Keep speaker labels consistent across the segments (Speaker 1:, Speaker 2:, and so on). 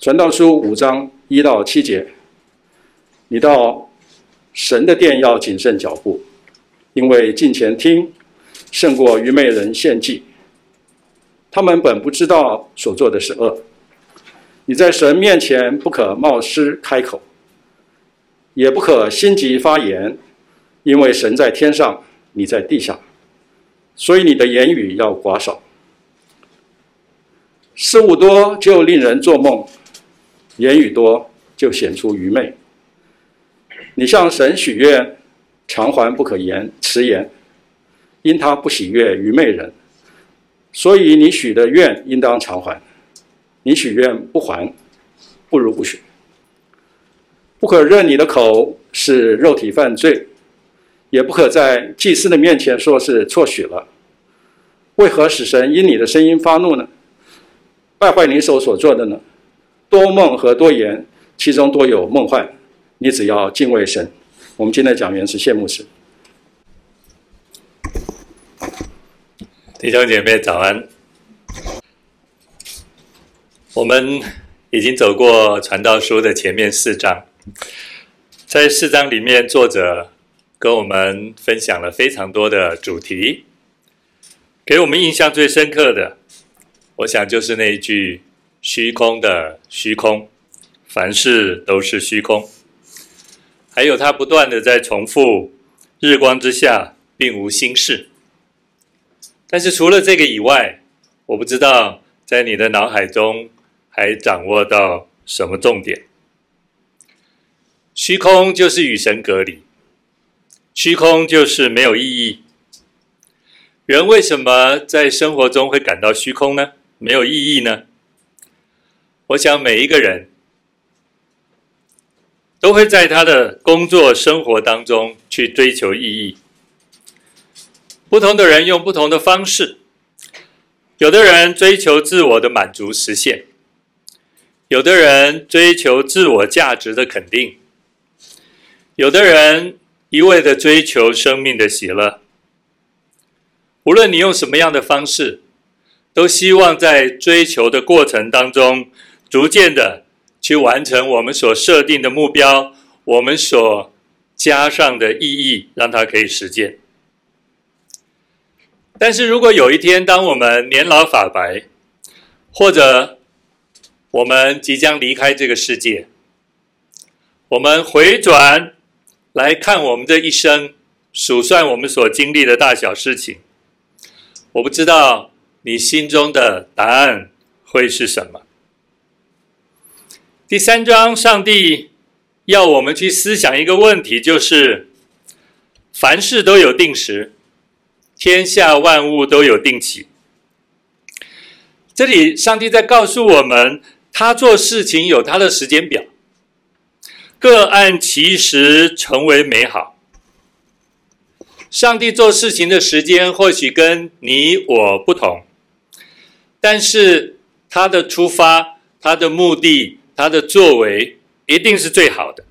Speaker 1: 传道书五章一到七节，你到神的殿要谨慎脚步，因为近前听胜过愚昧人献祭。他们本不知道所做的是恶。你在神面前不可冒失开口，也不可心急发言，因为神在天上，你在地下，所以你的言语要寡少。事物多就令人做梦。言语多就显出愚昧。你向神许愿，偿还不可言迟延，因他不喜悦愚昧人，所以你许的愿应当偿还。你许愿不还，不如不许。不可认你的口是肉体犯罪，也不可在祭司的面前说是错许了。为何使神因你的声音发怒呢？败坏你手所做的呢？多梦和多言，其中多有梦幻。你只要敬畏神。我们今天的讲员是谢牧师。
Speaker 2: 弟兄姐妹早安。我们已经走过传道书的前面四章，在四章里面，作者跟我们分享了非常多的主题。给我们印象最深刻的，我想就是那一句。虚空的虚空，凡事都是虚空。还有他不断的在重复：日光之下并无新事。但是除了这个以外，我不知道在你的脑海中还掌握到什么重点。虚空就是与神隔离，虚空就是没有意义。人为什么在生活中会感到虚空呢？没有意义呢？我想每一个人都会在他的工作生活当中去追求意义。不同的人用不同的方式，有的人追求自我的满足实现，有的人追求自我价值的肯定，有的人一味的追求生命的喜乐。无论你用什么样的方式，都希望在追求的过程当中。逐渐的去完成我们所设定的目标，我们所加上的意义，让它可以实践。但是如果有一天，当我们年老发白，或者我们即将离开这个世界，我们回转来看我们这一生，数算我们所经历的大小事情，我不知道你心中的答案会是什么。第三章，上帝要我们去思想一个问题，就是凡事都有定时，天下万物都有定期。这里，上帝在告诉我们，他做事情有他的时间表，各按其时成为美好。上帝做事情的时间或许跟你我不同，但是他的出发，他的目的。他的作为一定是最好的，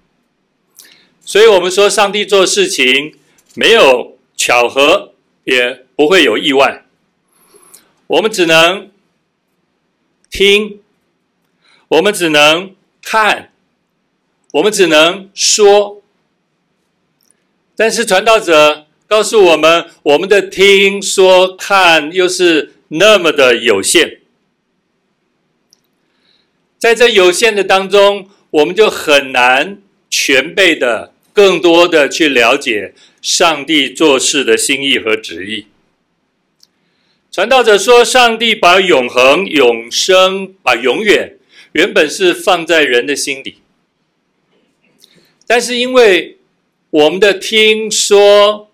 Speaker 2: 所以我们说，上帝做事情没有巧合，也不会有意外。我们只能听，我们只能看，我们只能说。但是传道者告诉我们，我们的听说看又是那么的有限。在这有限的当中，我们就很难全备的、更多的去了解上帝做事的心意和旨意。传道者说，上帝把永恒、永生、把永远，原本是放在人的心里，但是因为我们的听说、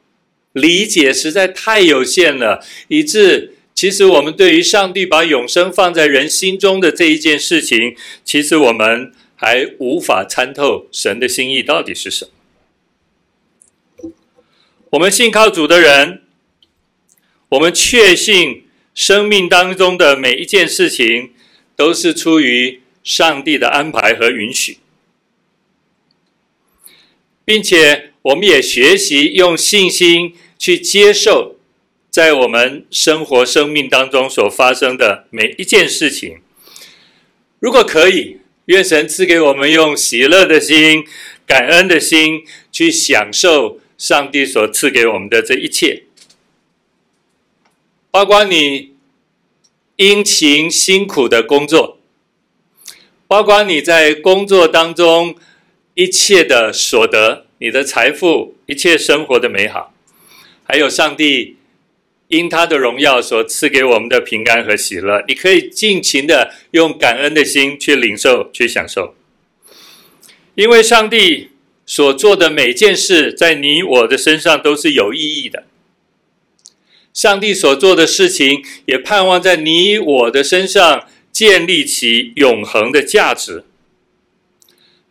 Speaker 2: 理解实在太有限了，以致。其实，我们对于上帝把永生放在人心中的这一件事情，其实我们还无法参透神的心意到底是什么。我们信靠主的人，我们确信生命当中的每一件事情都是出于上帝的安排和允许，并且我们也学习用信心去接受。在我们生活、生命当中所发生的每一件事情，如果可以，愿神赐给我们用喜乐的心、感恩的心去享受上帝所赐给我们的这一切，包括你殷勤辛苦的工作，包括你在工作当中一切的所得、你的财富、一切生活的美好，还有上帝。因他的荣耀所赐给我们的平安和喜乐，你可以尽情的用感恩的心去领受、去享受。因为上帝所做的每件事，在你我的身上都是有意义的。上帝所做的事情，也盼望在你我的身上建立起永恒的价值。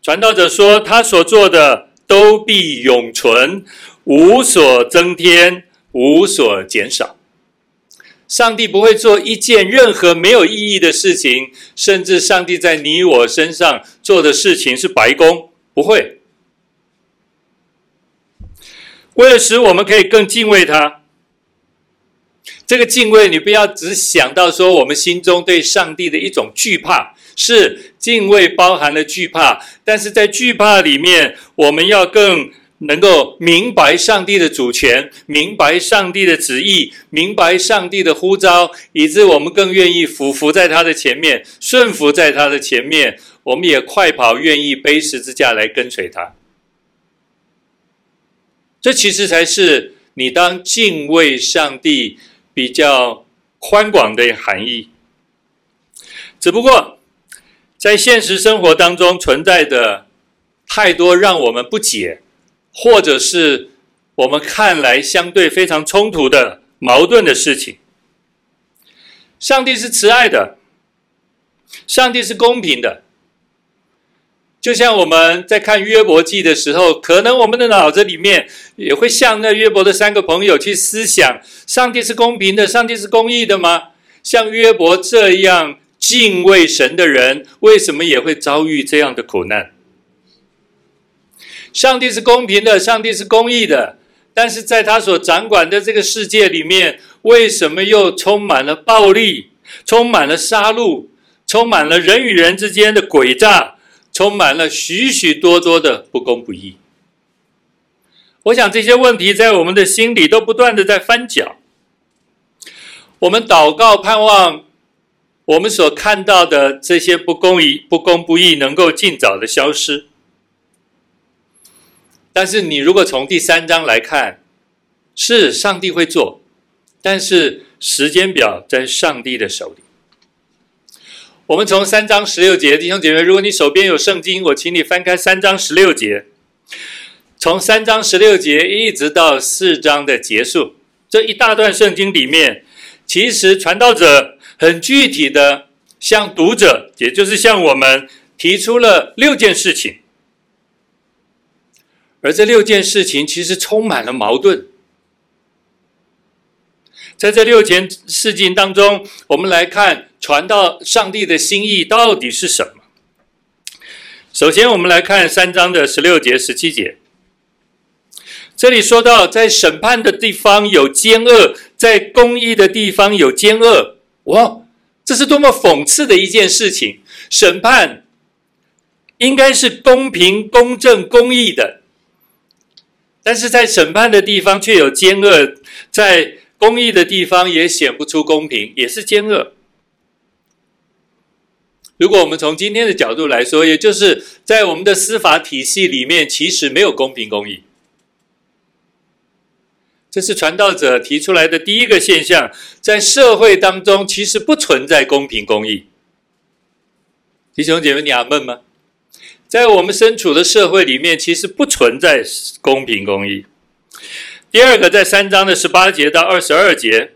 Speaker 2: 传道者说，他所做的都必永存，无所增添。无所减少，上帝不会做一件任何没有意义的事情，甚至上帝在你我身上做的事情是白工，不会。为了使我们可以更敬畏他，这个敬畏你不要只想到说我们心中对上帝的一种惧怕，是敬畏包含了惧怕，但是在惧怕里面，我们要更。能够明白上帝的主权，明白上帝的旨意，明白上帝的呼召，以致我们更愿意俯伏在他的前面，顺服在他的前面。我们也快跑，愿意背十字架来跟随他。这其实才是你当敬畏上帝比较宽广的含义。只不过，在现实生活当中存在的太多让我们不解。或者是我们看来相对非常冲突的矛盾的事情。上帝是慈爱的，上帝是公平的。就像我们在看约伯记的时候，可能我们的脑子里面也会像那约伯的三个朋友去思想：上帝是公平的，上帝是公义的吗？像约伯这样敬畏神的人，为什么也会遭遇这样的苦难？上帝是公平的，上帝是公义的，但是在他所掌管的这个世界里面，为什么又充满了暴力，充满了杀戮，充满了人与人之间的诡诈，充满了许许多多的不公不义？我想这些问题在我们的心里都不断的在翻搅。我们祷告，盼望我们所看到的这些不公义、不公不义能够尽早的消失。但是你如果从第三章来看，是上帝会做，但是时间表在上帝的手里。我们从三章十六节，弟兄姐妹，如果你手边有圣经，我请你翻开三章十六节。从三章十六节一直到四章的结束，这一大段圣经里面，其实传道者很具体的向读者，也就是向我们提出了六件事情。而这六件事情其实充满了矛盾。在这六件事情当中，我们来看传道上帝的心意到底是什么？首先，我们来看三章的十六节、十七节。这里说到，在审判的地方有奸恶，在公义的地方有奸恶。哇，这是多么讽刺的一件事情！审判应该是公平、公正、公义的。但是在审判的地方却有奸恶，在公义的地方也显不出公平，也是奸恶。如果我们从今天的角度来说，也就是在我们的司法体系里面，其实没有公平公义。这是传道者提出来的第一个现象，在社会当中其实不存在公平公义。弟兄姐妹，你阿闷吗？在我们身处的社会里面，其实不存在公平公义。第二个，在三章的十八节到二十二节，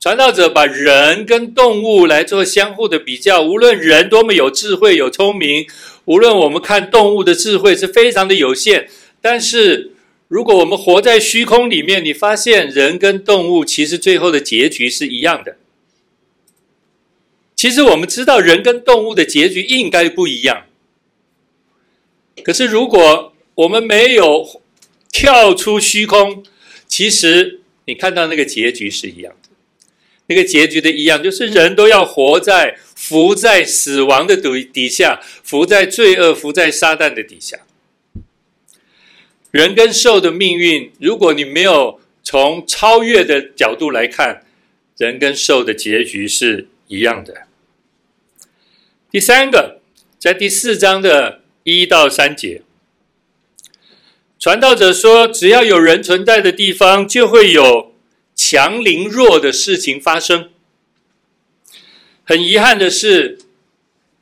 Speaker 2: 传道者把人跟动物来做相互的比较。无论人多么有智慧、有聪明，无论我们看动物的智慧是非常的有限，但是如果我们活在虚空里面，你发现人跟动物其实最后的结局是一样的。其实我们知道，人跟动物的结局应该不一样。可是，如果我们没有跳出虚空，其实你看到那个结局是一样的。那个结局的一样，就是人都要活在浮在死亡的底底下，浮在罪恶，浮在撒旦的底下。人跟兽的命运，如果你没有从超越的角度来看，人跟兽的结局是一样的。第三个，在第四章的一到三节，传道者说，只要有人存在的地方，就会有强凌弱的事情发生。很遗憾的是，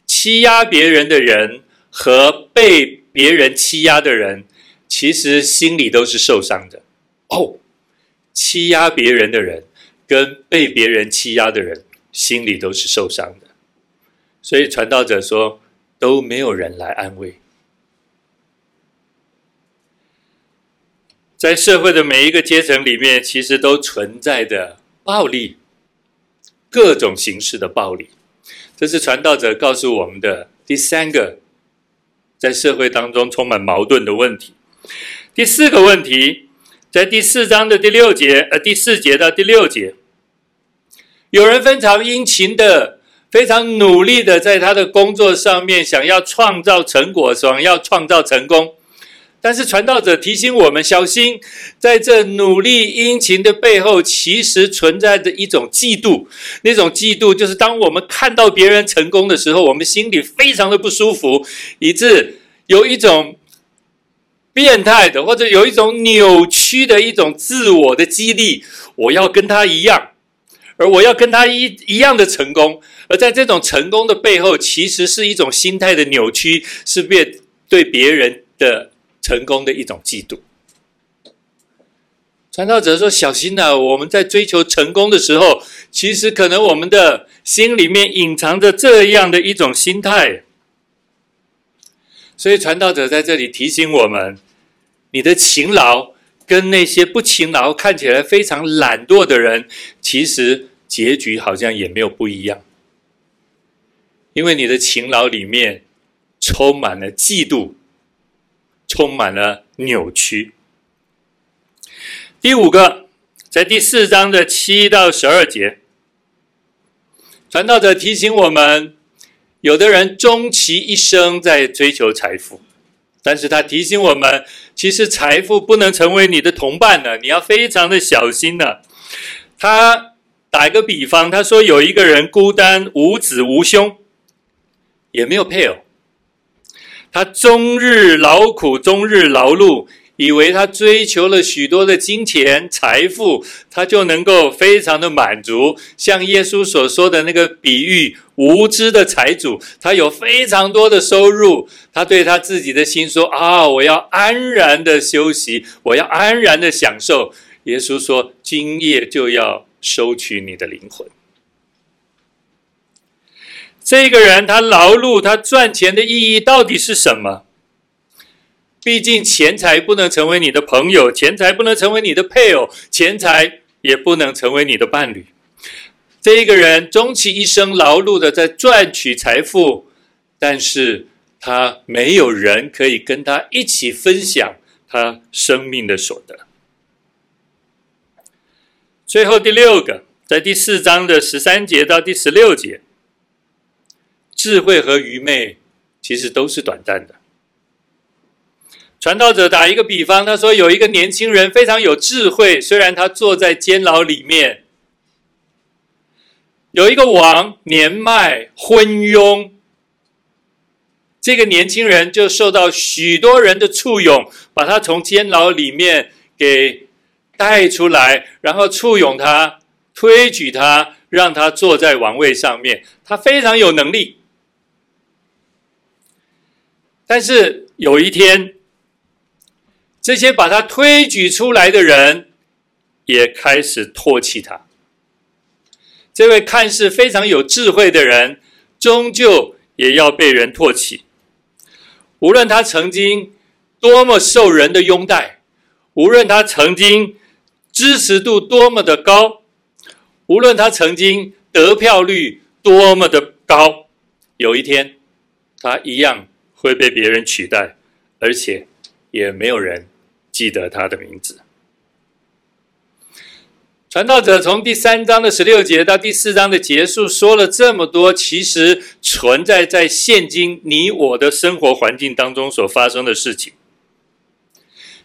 Speaker 2: 欺压别人的人和被别人欺压的人，其实心里都是受伤的。哦，欺压别人的人跟被别人欺压的人，心里都是受伤的。所以传道者说，都没有人来安慰。在社会的每一个阶层里面，其实都存在着暴力。各种形式的暴力，这是传道者告诉我们的第三个，在社会当中充满矛盾的问题。第四个问题，在第四章的第六节，呃，第四节到第六节，有人非常殷勤的、非常努力的，在他的工作上面想要创造成果，想要创造成功。但是传道者提醒我们小心，在这努力殷勤的背后，其实存在着一种嫉妒。那种嫉妒，就是当我们看到别人成功的时候，我们心里非常的不舒服，以致有一种变态的，或者有一种扭曲的一种自我的激励。我要跟他一样，而我要跟他一一样的成功。而在这种成功的背后，其实是一种心态的扭曲，是别对别人的。成功的一种嫉妒。传道者说：“小心呐、我们在追求成功的时候，其实可能我们的心里面隐藏着这样的一种心态。”所以传道者在这里提醒我们：你的勤劳跟那些不勤劳、看起来非常懒惰的人，其实结局好像也没有不一样，因为你的勤劳里面充满了嫉妒。充满了扭曲。第五个，在第四章的七到十二节，传道者提醒我们，有的人终其一生在追求财富，但是他提醒我们，其实财富不能成为你的同伴呢，你要非常的小心呢。他打一个比方，他说有一个人孤单无子无兄，也没有配偶。他终日劳苦，终日劳碌，以为他追求了许多的金钱财富，他就能够非常的满足。像耶稣所说的那个比喻，无知的财主，他有非常多的收入，他对他自己的心说：“啊，我要安然的休息，我要安然的享受。”耶稣说：“今夜就要收取你的灵魂。”这个人他劳碌，他赚钱的意义到底是什么？毕竟钱财不能成为你的朋友，钱财不能成为你的配偶，钱财也不能成为你的伴侣。这一个人终其一生劳碌的在赚取财富，但是他没有人可以跟他一起分享他生命的所得。最后第六个，在第四章的十三节到第十六节。智慧和愚昧其实都是短暂的。传道者打一个比方，他说有一个年轻人非常有智慧，虽然他坐在监牢里面，有一个王年迈昏庸，这个年轻人就受到许多人的簇拥，把他从监牢里面给带出来，然后簇拥他，推举他，让他坐在王位上面，他非常有能力。但是有一天，这些把他推举出来的人也开始唾弃他。这位看似非常有智慧的人，终究也要被人唾弃。无论他曾经多么受人的拥戴，无论他曾经支持度多么的高，无论他曾经得票率多么的高，有一天，他一样。会被别人取代，而且也没有人记得他的名字。传道者从第三章的十六节到第四章的结束，说了这么多，其实存在在现今你我的生活环境当中所发生的事情。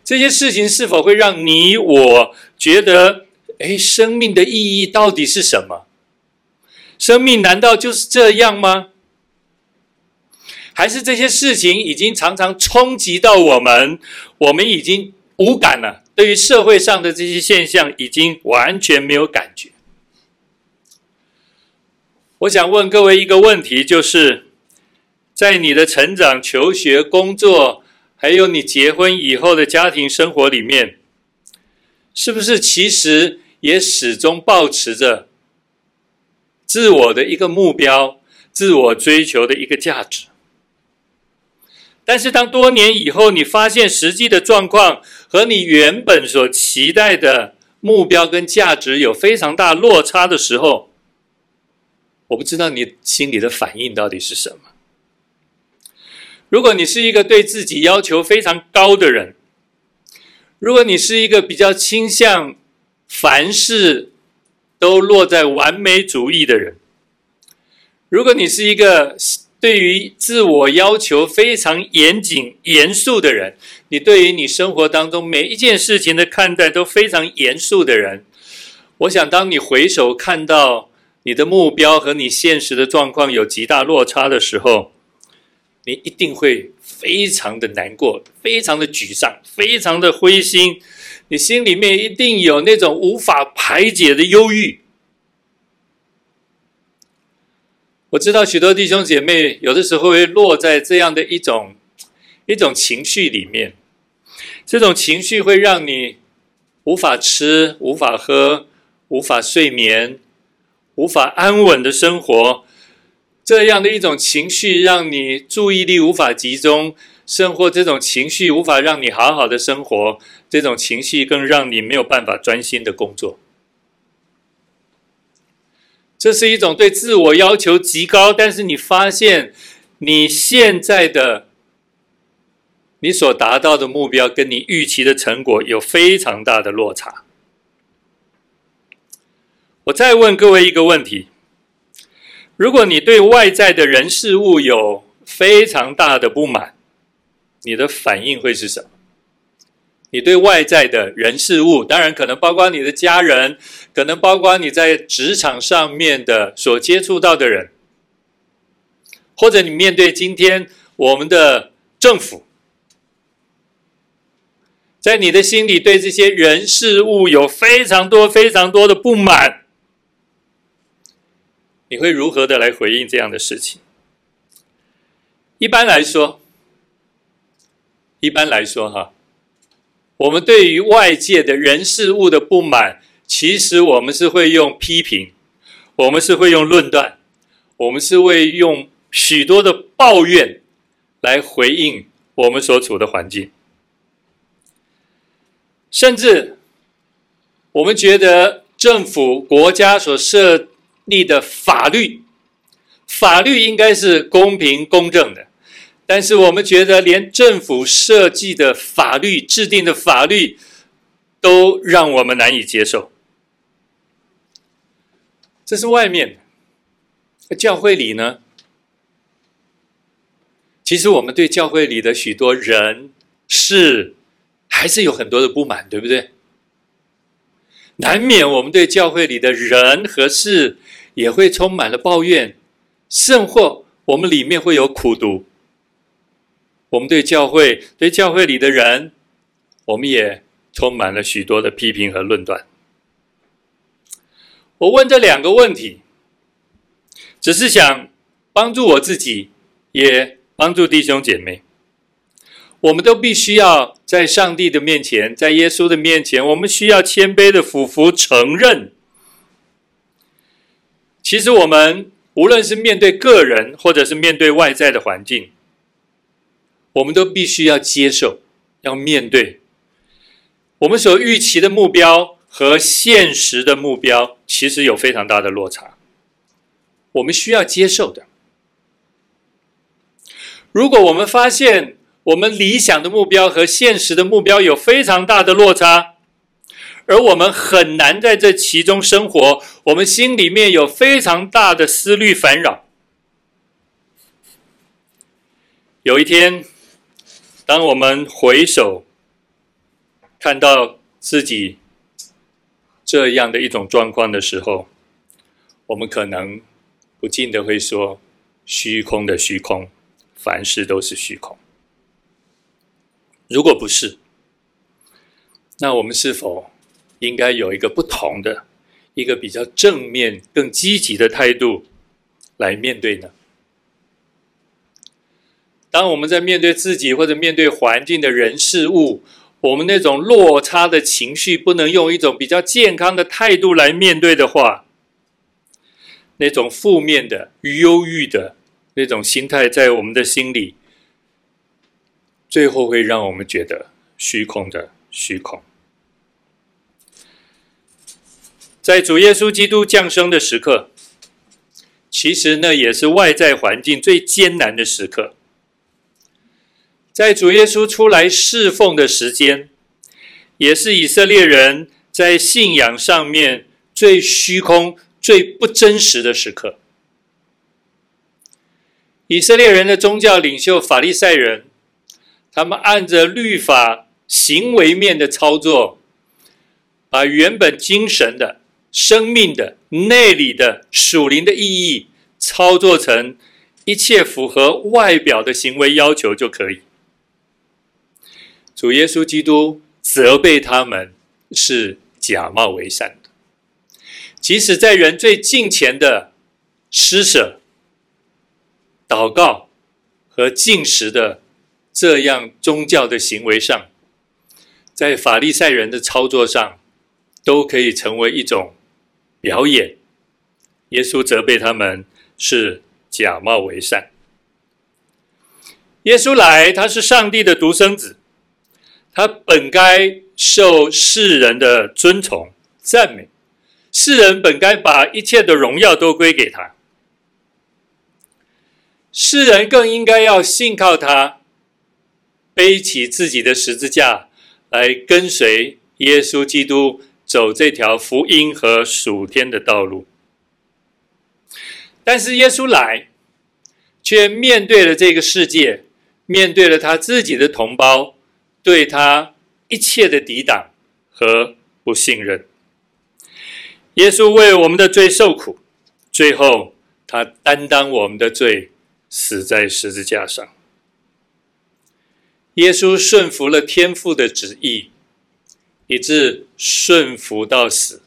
Speaker 2: 这些事情是否会让你我觉得，哎，生命的意义到底是什么？生命难道就是这样吗？还是这些事情已经常常冲击到我们，我们已经无感了？对于社会上的这些现象，已经完全没有感觉。我想问各位一个问题，就是在你的成长、求学、工作，还有你结婚以后的家庭生活里面，是不是其实也始终保持着自我的一个目标、自我追求的一个价值？但是，当多年以后，你发现实际的状况和你原本所期待的目标跟价值有非常大落差的时候，我不知道你心里的反应到底是什么。如果你是一个对自己要求非常高的人，如果你是一个比较倾向凡事都落在完美主义的人，如果你是一个对于自我要求非常严谨、严肃的人，你对于你生活当中每一件事情的看待都非常严肃的人，我想，当你回首看到你的目标和你现实的状况有极大落差的时候，你一定会非常的难过、非常的沮丧、非常的灰心，你心里面一定有那种无法排解的忧郁。我知道许多弟兄姐妹有的时候会落在这样的一种一种情绪里面，这种情绪会让你无法吃、无法喝、无法睡眠、无法安稳的生活。这样的一种情绪让你注意力无法集中，甚或这种情绪无法让你好好的生活，这种情绪更让你没有办法专心的工作。这是一种对自我要求极高，但是你发现你现在的你所达到的目标跟你预期的成果有非常大的落差。我再问各位一个问题：如果你对外在的人事物有非常大的不满，你的反应会是什么？你对外在的人事物，当然可能包括你的家人，可能包括你在职场上面的所接触到的人，或者你面对今天我们的政府，在你的心里对这些人事物有非常多非常多的不满，你会如何的来回应这样的事情？一般来说，一般来说，哈。我们对于外界的人事物的不满，其实我们是会用批评，我们是会用论断，我们是会用许多的抱怨来回应我们所处的环境，甚至我们觉得政府国家所设立的法律，法律应该是公平公正的。但是我们觉得，连政府设计的法律、制定的法律，都让我们难以接受。这是外面，教会里呢？其实我们对教会里的许多人事，还是有很多的不满，对不对？难免我们对教会里的人和事，也会充满了抱怨，甚或我们里面会有苦毒。我们对教会、对教会里的人，我们也充满了许多的批评和论断。我问这两个问题，只是想帮助我自己，也帮助弟兄姐妹。我们都必须要在上帝的面前，在耶稣的面前，我们需要谦卑的俯伏承认。其实，我们无论是面对个人，或者是面对外在的环境，我们都必须要接受，要面对我们所预期的目标和现实的目标，其实有非常大的落差。我们需要接受的。如果我们发现我们理想的目标和现实的目标有非常大的落差，而我们很难在这其中生活。我们心里面有非常大的思虑烦扰。有一天，当我们回首看到自己这样的一种状况的时候，我们可能不禁的会说：“虚空的虚空，凡事都是虚空。”如果不是，那我们是否应该有一个不同的、一个比较正面、更积极的态度来面对呢？当我们在面对自己或者面对环境的人事物，我们那种落差的情绪不能用一种比较健康的态度来面对的话，那种负面的、忧郁的那种心态在我们的心里。最后会让我们觉得虚空的虚空。在主耶稣基督降生的时刻，其实那也是外在环境最艰难的时刻。在主耶稣出来侍奉的时间，也是以色列人在信仰上面最虚空、最不真实的时刻。以色列人的宗教领袖法利赛人。他们按着律法行为面的操作，把原本精神的、生命的、内里的、属灵的意义操作成一切符合外表的行为要求就可以。主耶稣基督责备他们是假冒为善的，即使在人最近前的施舍、祷告和进食的。这样宗教的行为上，在法利赛人的操作上，都可以成为一种表演。耶稣责备他们是假冒为善。耶稣来，他是上帝的独生子，他本该受世人的尊崇赞美，世人本该把一切的荣耀都归给他，世人更应该要信靠他。背起自己的十字架来跟随耶稣基督走这条福音和属天的道路，但是耶稣来，却面对了这个世界，面对了他自己的同胞，对他一切的抵挡和不信任。耶稣为我们的罪受苦，最后他担当我们的罪，死在十字架上。耶稣顺服了天父的旨意，以致顺服到死，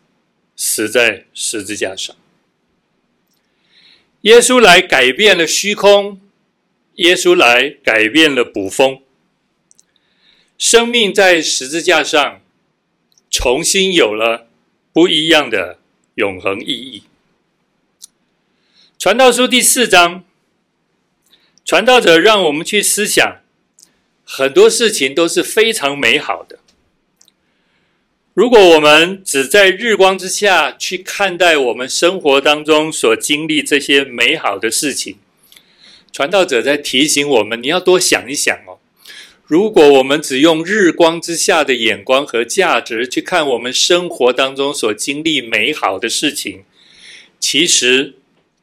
Speaker 2: 死在十字架上。耶稣来改变了虚空，耶稣来改变了捕风，生命在十字架上重新有了不一样的永恒意义。传道书第四章，传道者让我们去思想。很多事情都是非常美好的。如果我们只在日光之下去看待我们生活当中所经历这些美好的事情，传道者在提醒我们：你要多想一想哦。如果我们只用日光之下的眼光和价值去看我们生活当中所经历美好的事情，其实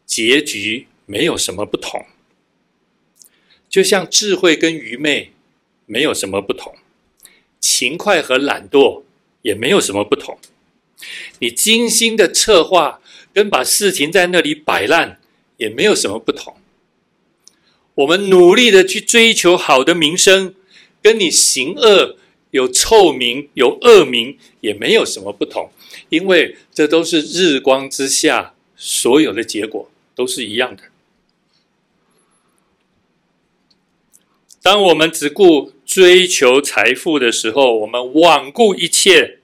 Speaker 2: 结局没有什么不同。就像智慧跟愚昧。没有什么不同，勤快和懒惰也没有什么不同。你精心的策划跟把事情在那里摆烂也没有什么不同。我们努力的去追求好的名声，跟你行恶有臭名有恶名也没有什么不同，因为这都是日光之下所有的结果都是一样的。当我们只顾追求财富的时候，我们罔顾一切，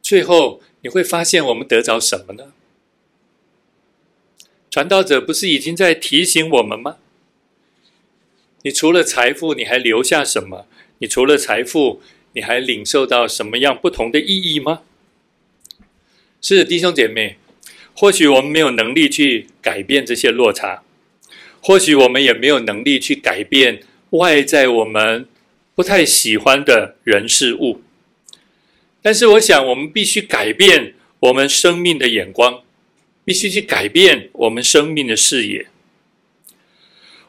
Speaker 2: 最后你会发现我们得着什么呢？传道者不是已经在提醒我们吗？你除了财富，你还留下什么？你除了财富，你还领受到什么样不同的意义吗？是弟兄姐妹，或许我们没有能力去改变这些落差，或许我们也没有能力去改变。外在我们不太喜欢的人事物，但是我想，我们必须改变我们生命的眼光，必须去改变我们生命的视野。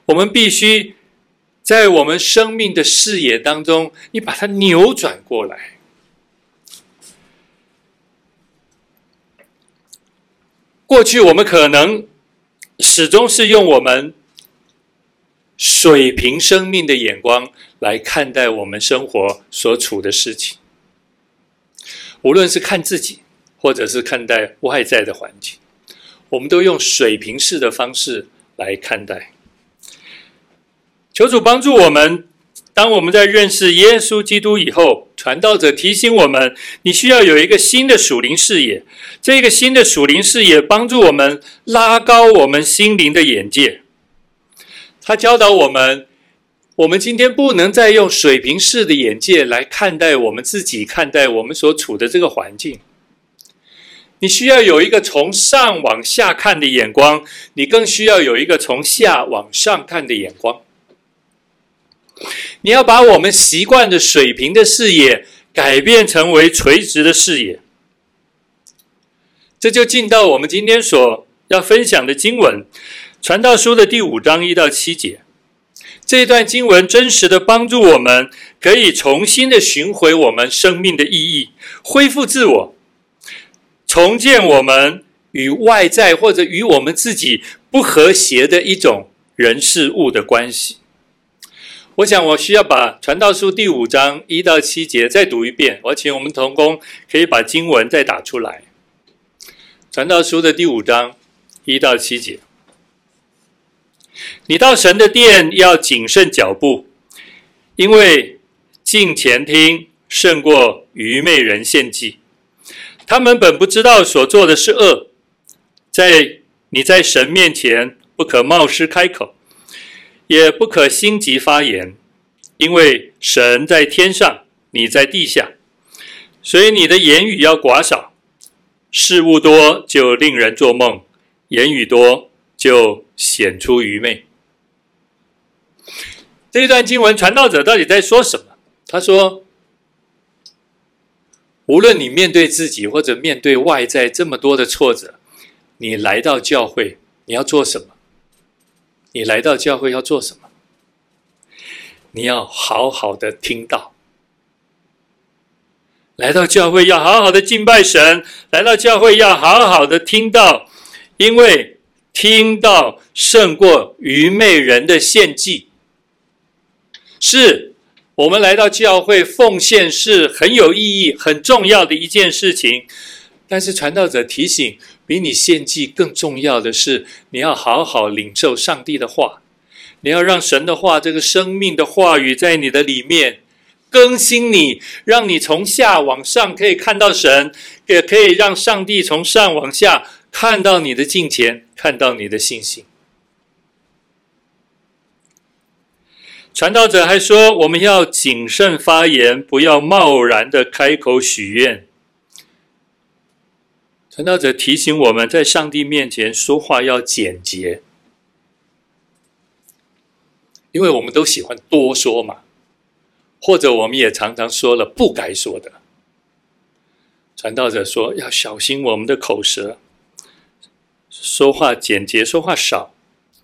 Speaker 2: 我们必须在我们生命的视野当中，你把它扭转过来。过去我们可能始终是用我们水平生命的眼光来看待我们生活所处的事情，无论是看自己，或者是看待外在的环境，我们都用水平式的方式来看待。求主帮助我们。当我们在认识耶稣基督以后，传道者提醒我们：你需要有一个新的属灵视野。这个新的属灵视野帮助我们拉高我们心灵的眼界。他教导我们：我们今天不能再用水平式的眼界来看待我们自己，看待我们所处的这个环境。你需要有一个从上往下看的眼光，你更需要有一个从下往上看的眼光。你要把我们习惯的水平的视野改变成为垂直的视野，这就进到我们今天所要分享的经文《传道书》的第五章一到七节。这一段经文真实的帮助我们，可以重新的寻回我们生命的意义，恢复自我，重建我们与外在或者与我们自己不和谐的一种人事物的关系。我想，我需要把《传道书》第五章一到七节再读一遍。我请我们同工可以把经文再打出来，《传道书》的第五章一到七节。你到神的殿要谨慎脚步，因为近前听胜过愚昧人献祭。他们本不知道所做的是恶，在你在神面前不可冒失开口。也不可心急发言，因为神在天上，你在地下，所以你的言语要寡少。事物多就令人做梦，言语多就显出愚昧。这一段经文，传道者到底在说什么？他说：无论你面对自己或者面对外在这么多的挫折，你来到教会，你要做什么？你来到教会要做什么？你要好好的听到。来到教会要好好的敬拜神，来到教会要好好的听到，因为听到胜过愚昧人的献祭。是我们来到教会奉献是很有意义、很重要的一件事情，但是传道者提醒。比你献祭更重要的是，你要好好领受上帝的话，你要让神的话，这个生命的话语在你的里面更新你，让你从下往上可以看到神，也可以让上帝从上往下看到你的敬虔，看到你的信心。传道者还说，我们要谨慎发言，不要贸然的开口许愿。传道者提醒我们在上帝面前说话要简洁，因为我们都喜欢多说嘛，或者我们也常常说了不该说的。传道者说要小心我们的口舌，说话简洁，说话少，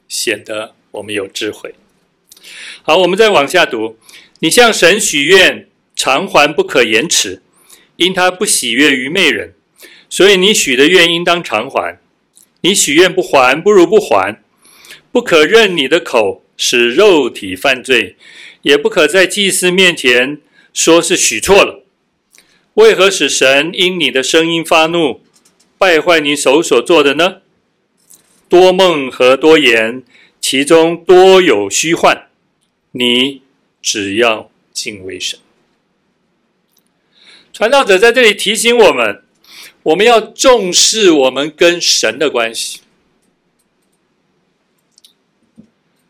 Speaker 2: 显得我们有智慧。好，我们再往下读。你向神许愿，偿还不可延迟，因他不喜悦愚昧人。所以你许的愿应当偿还，你许愿不还，不如不还。不可任你的口使肉体犯罪，也不可在祭司面前说是许错了。为何使神因你的声音发怒，败坏你手所做的呢？多梦和多言，其中多有虚幻。你只要敬畏神。传道者在这里提醒我们。我们要重视我们跟神的关系。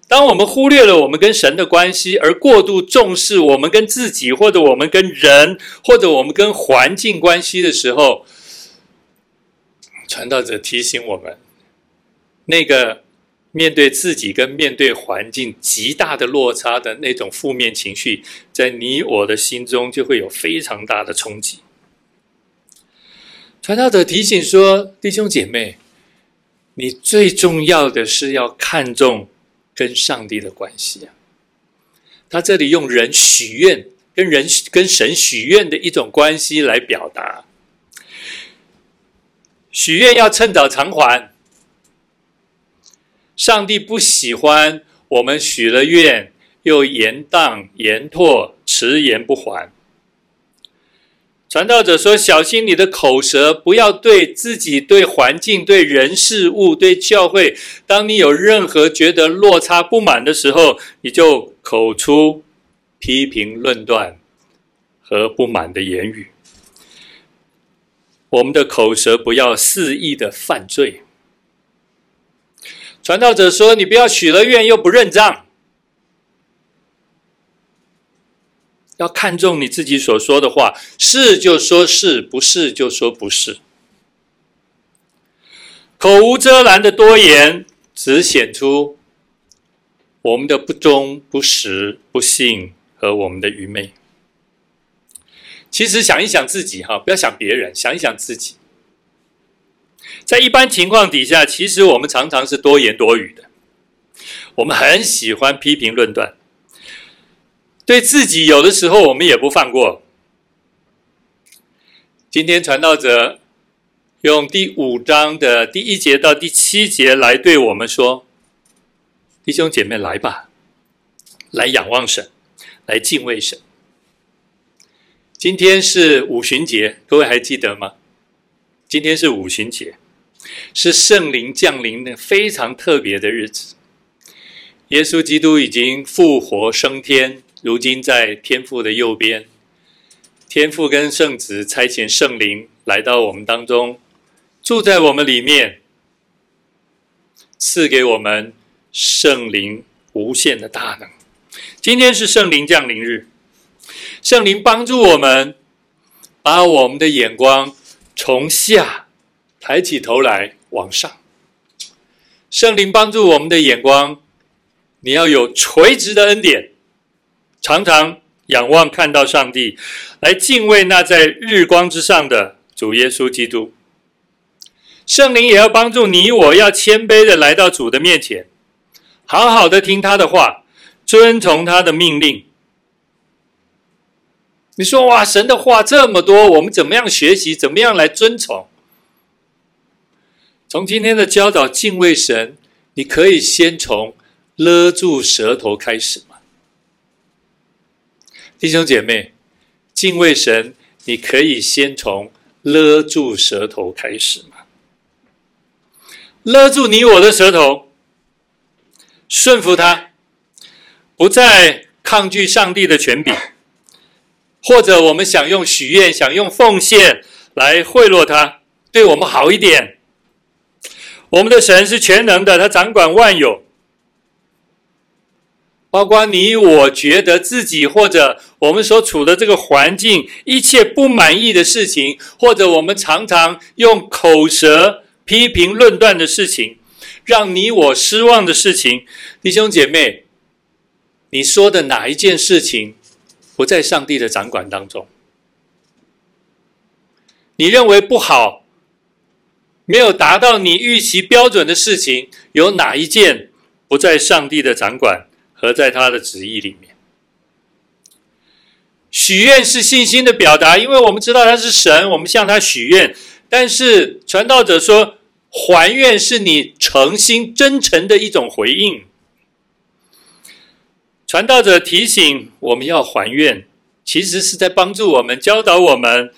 Speaker 2: 当我们忽略了我们跟神的关系，而过度重视我们跟自己，或者我们跟人，或者我们跟环境关系的时候，传道者提醒我们，那个面对自己跟面对环境极大的落差的那种负面情绪，在你我的心中就会有非常大的冲击。传道者提醒说：“弟兄姐妹，你最重要的是要看重跟上帝的关系啊。”他这里用人许愿，跟人跟神许愿的一种关系来表达。许愿要趁早偿还。上帝不喜欢我们许了愿又延宕、延拓、迟延不还。传道者说：“小心你的口舌，不要对自己、对环境、对人事物、对教会，当你有任何觉得落差不满的时候，你就口出批评、论断和不满的言语。我们的口舌不要肆意的犯罪。”传道者说：“你不要许了愿又不认账，要看重你自己所说的话，是就说是，不是就说不是。口无遮拦的多言，只显出我们的不忠、不实、不信和我们的愚昧。其实想一想自己哈，不要想别人，想一想自己。”在一般情况底下，其实我们常常是多言多语的。我们很喜欢批评论断，对自己有的时候我们也不放过。今天传道者用第五章的第一节到第七节来对我们说：“弟兄姐妹，来吧，来仰望神，来敬畏神。”今天是五旬节，各位还记得吗？今天是五旬节。是圣灵降临的非常特别的日子。耶稣基督已经复活升天，如今在天父的右边。天父跟圣子差遣圣灵来到我们当中，住在我们里面，赐给我们圣灵无限的大能。今天是圣灵降临日，圣灵帮助我们，把我们的眼光从下。抬起头来往上，圣灵帮助我们的眼光，你要有垂直的恩典，常常仰望看到上帝，来敬畏那在日光之上的主耶稣基督。圣灵也要帮助你我，要谦卑的来到主的面前，好好的听他的话，遵从他的命令。你说哇，神的话这么多，我们怎么样学习？怎么样来遵从？从今天的教导敬畏神，你可以先从勒住舌头开始吗？弟兄姐妹，敬畏神，你可以先从勒住舌头开始吗？勒住你我的舌头，顺服他，不再抗拒上帝的权柄，或者我们想用许愿、想用奉献来贿赂他，对我们好一点。我们的神是全能的，他掌管万有，包括你我觉得自己或者我们所处的这个环境，一切不满意的事情，或者我们常常用口舌批评论断的事情，让你我失望的事情，弟兄姐妹，你说的哪一件事情不在上帝的掌管当中？你认为不好？没有达到你预期标准的事情，有哪一件不在上帝的掌管和在他的旨意里面？许愿是信心的表达，因为我们知道他是神，我们向他许愿。但是传道者说，还愿是你诚心真诚的一种回应。传道者提醒我们要还愿，其实是在帮助我们，教导我们，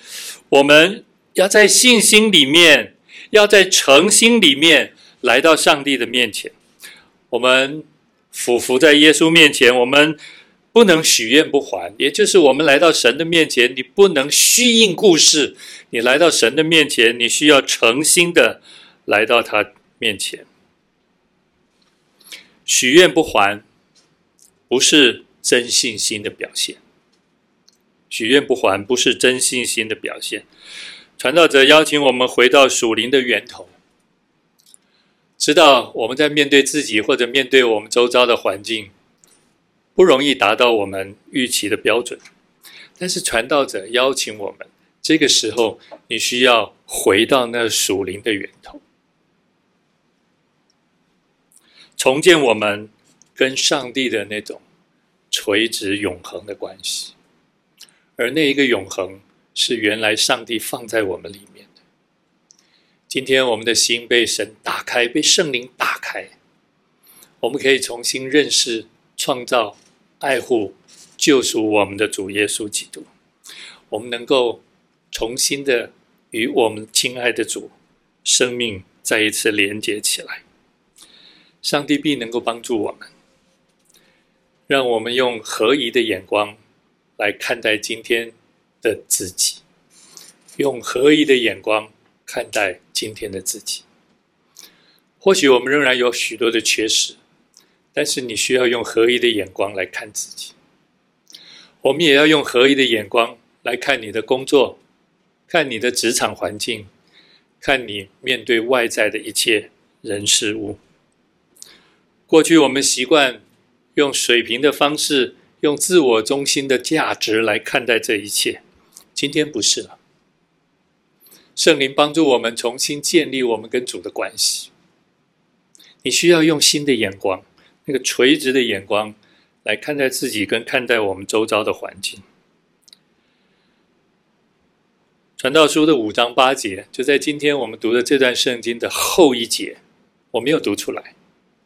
Speaker 2: 我们要在信心里面。要在诚心里面来到上帝的面前，我们俯伏在耶稣面前，我们不能许愿不还，也就是我们来到神的面前，你不能虚应故事，你来到神的面前，你需要诚心的来到他面前。许愿不还，不是真信心的表现。许愿不还，不是真信心的表现。传道者邀请我们回到属灵的源头，知道我们在面对自己或者面对我们周遭的环境，不容易达到我们预期的标准。但是传道者邀请我们，这个时候你需要回到那属灵的源头，重建我们跟上帝的那种垂直永恒的关系，而那一个永恒是原来上帝放在我们里面的。今天我们的心被神打开，被圣灵打开，我们可以重新认识、创造、爱护、救赎我们的主耶稣基督。我们能够重新的。与我们亲爱的主生命再一次连接起来，上帝必能够帮助我们，让我们用合宜的眼光来看待今天的自己，用合一的眼光看待今天的自己。或许我们仍然有许多的缺失，但是你需要用合一的眼光来看自己。我们也要用合一的眼光来看你的工作。看你的职场环境，看你面对外在的一切人事物。过去我们习惯用水平的方式，用自我中心的价值来看待这一切，今天不是了。圣灵帮助我们重新建立我们跟主的关系。你需要用新的眼光，那个垂直的眼光来看待自己，跟看待我们周遭的环境。传道书的五章八节，就在今天我们读的这段圣经的后一节，我没有读出来。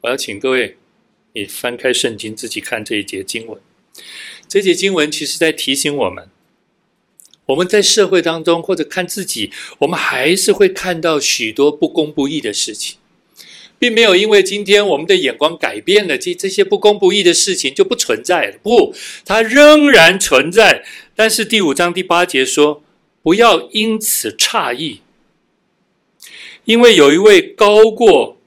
Speaker 2: 我要请各位，你翻开圣经自己看这一节经文。这节经文其实在提醒我们，我们在社会当中或者看自己，我们还是会看到许多不公不义的事情，并没有因为今天我们的眼光改变了，这这些不公不义的事情就不存在了。不，它仍然存在。但是第五章第八节说，不要因此诧异，因为有一位高过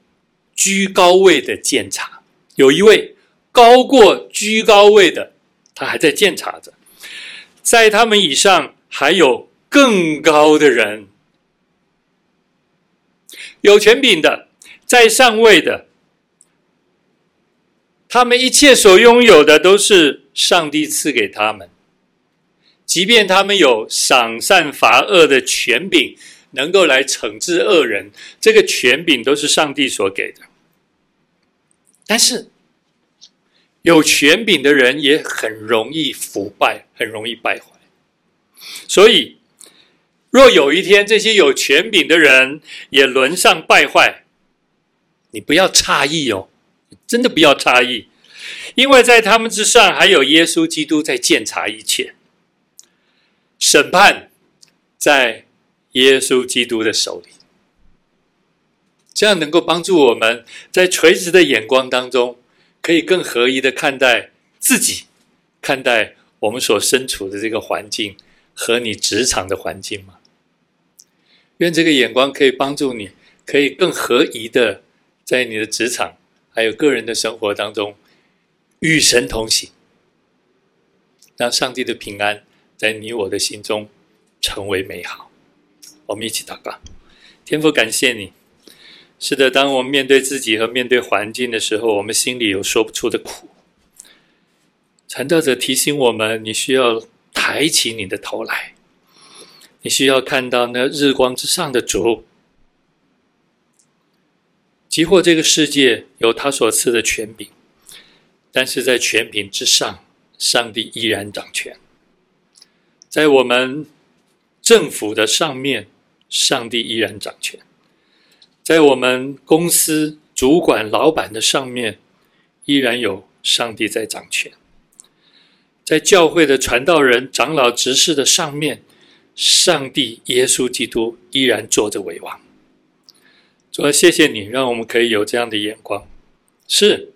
Speaker 2: 居高位的监察，有一位高过居高位的，他还在监察着，在他们以上还有更高的人，有权柄的，在上位的，他们一切所拥有的都是上帝赐给他们。即便他们有赏善罚恶的权柄，能够来惩治恶人，这个权柄都是上帝所给的。但是，有权柄的人也很容易腐败，很容易败坏。所以，若有一天这些有权柄的人也沦丧败坏，你不要诧异哦，真的不要诧异，因为在他们之上还有耶稣基督在监察一切。审判在耶稣基督的手里，这样能够帮助我们在垂直的眼光当中，可以更合宜的看待自己，看待我们所身处的这个环境和你职场的环境吗？愿这个眼光可以帮助你，可以更合宜的在你的职场还有个人的生活当中与神同行，让上帝的平安。在你我的心中成为美好，我们一起祷告。天父，感谢你。是的，当我们面对自己和面对环境的时候，我们心里有说不出的苦。传道者提醒我们：你需要抬起你的头来，你需要看到那日光之上的主，即或这个世界有他所赐的权柄，但是在权柄之上，上帝依然掌权。在我们政府的上面，上帝依然掌权；在我们公司主管、老板的上面，依然有上帝在掌权；在教会的传道人、长老、执事的上面，上帝耶稣基督依然坐着为王。主啊，谢谢你，让我们可以有这样的眼光。是，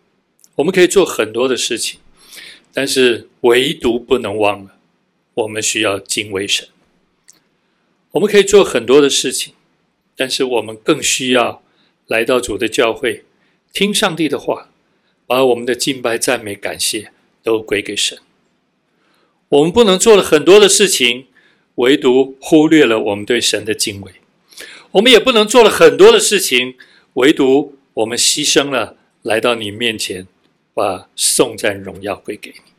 Speaker 2: 我们可以做很多的事情，但是唯独不能忘了。我们需要敬畏神。我们可以做很多的事情，但是我们更需要来到主的教会，听上帝的话，把我们的敬拜、赞美、感谢都归给神。我们不能做了很多的事情，唯独忽略了我们对神的敬畏。我们也不能做了很多的事情，唯独我们牺牲了来到你面前，把颂赞荣耀归给你。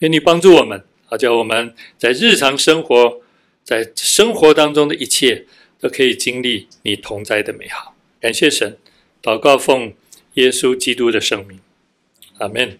Speaker 2: 愿你帮助我们。好，叫我们在日常生活，在生活当中的一切，都可以经历你同在的美好。感谢神，祷告奉耶稣基督的圣名，阿门。